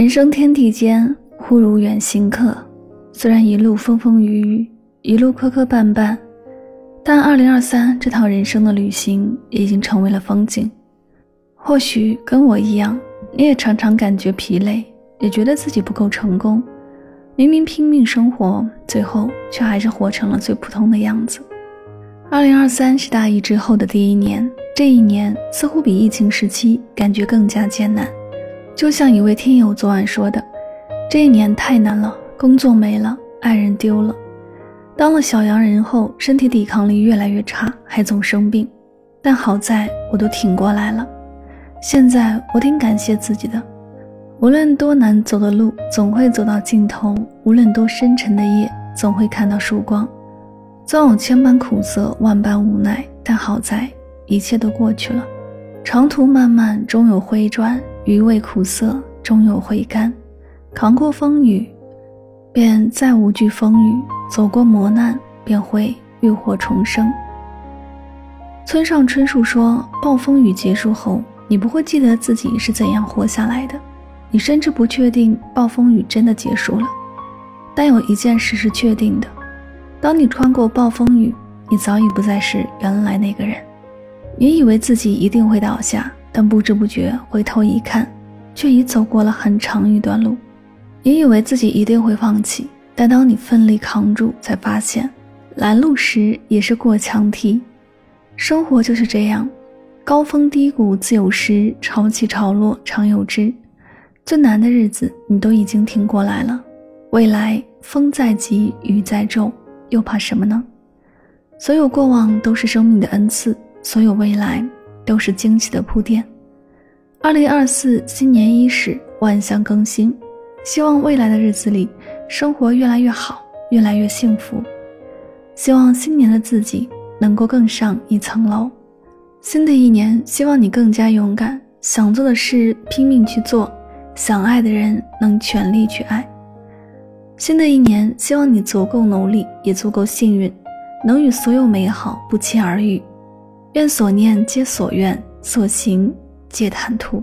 人生天地间，忽如远行客。虽然一路风风雨雨，一路磕磕绊绊，但二零二三这趟人生的旅行已经成为了风景。或许跟我一样，你也常常感觉疲累，也觉得自己不够成功。明明拼命生活，最后却还是活成了最普通的样子。二零二三是大疫之后的第一年，这一年似乎比疫情时期感觉更加艰难。就像一位听友昨晚说的，这一年太难了，工作没了，爱人丢了，当了小阳人后，身体抵抗力越来越差，还总生病。但好在我都挺过来了，现在我挺感谢自己的。无论多难走的路，总会走到尽头；无论多深沉的夜，总会看到曙光。纵有千般苦涩，万般无奈，但好在一切都过去了。长途漫漫，终有回转。余味苦涩，终有回甘。扛过风雨，便再无惧风雨；走过磨难，便会浴火重生。村上春树说：“暴风雨结束后，你不会记得自己是怎样活下来的，你甚至不确定暴风雨真的结束了。但有一件事是确定的：当你穿过暴风雨，你早已不再是原来那个人。你以为自己一定会倒下。”但不知不觉回头一看，却已走过了很长一段路。你以为自己一定会放弃，但当你奋力扛住，才发现拦路时也是过墙梯。生活就是这样，高峰低谷自有时，潮起潮落常有之。最难的日子你都已经挺过来了，未来风再急雨再骤，又怕什么呢？所有过往都是生命的恩赐，所有未来。都是惊喜的铺垫。二零二四新年伊始，万象更新，希望未来的日子里，生活越来越好，越来越幸福。希望新年的自己能够更上一层楼。新的一年，希望你更加勇敢，想做的事拼命去做，想爱的人能全力去爱。新的一年，希望你足够努力，也足够幸运，能与所有美好不期而遇。愿所念皆所愿，所行皆坦途。